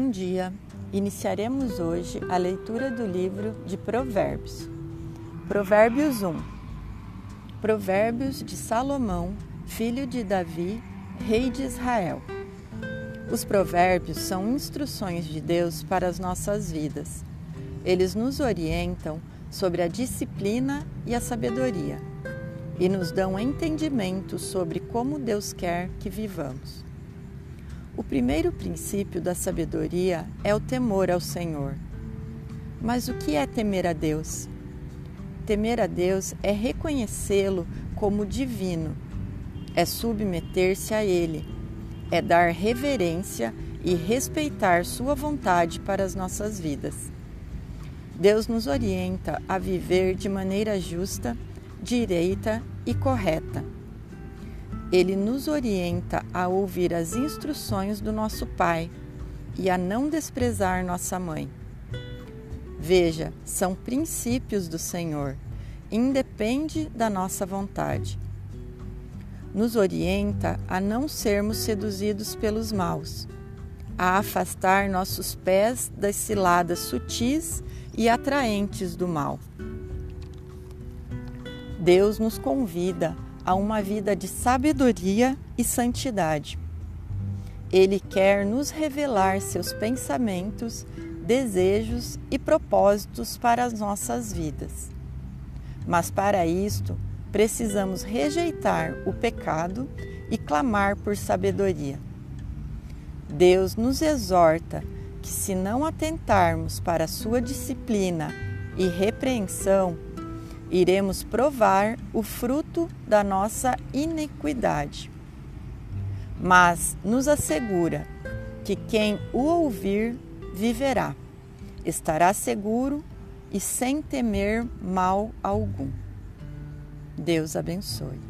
Bom dia! Iniciaremos hoje a leitura do livro de Provérbios. Provérbios 1 Provérbios de Salomão, filho de Davi, rei de Israel. Os provérbios são instruções de Deus para as nossas vidas. Eles nos orientam sobre a disciplina e a sabedoria e nos dão entendimento sobre como Deus quer que vivamos. O primeiro princípio da sabedoria é o temor ao Senhor. Mas o que é temer a Deus? Temer a Deus é reconhecê-lo como divino, é submeter-se a Ele, é dar reverência e respeitar Sua vontade para as nossas vidas. Deus nos orienta a viver de maneira justa, direita e correta ele nos orienta a ouvir as instruções do nosso Pai e a não desprezar nossa mãe. Veja, são princípios do Senhor, independe da nossa vontade. Nos orienta a não sermos seduzidos pelos maus, a afastar nossos pés das ciladas sutis e atraentes do mal. Deus nos convida a a uma vida de sabedoria e santidade. Ele quer nos revelar seus pensamentos, desejos e propósitos para as nossas vidas. Mas para isto, precisamos rejeitar o pecado e clamar por sabedoria. Deus nos exorta que, se não atentarmos para sua disciplina e repreensão, iremos provar o fruto da nossa iniquidade. Mas nos assegura que quem o ouvir viverá, estará seguro e sem temer mal algum. Deus abençoe.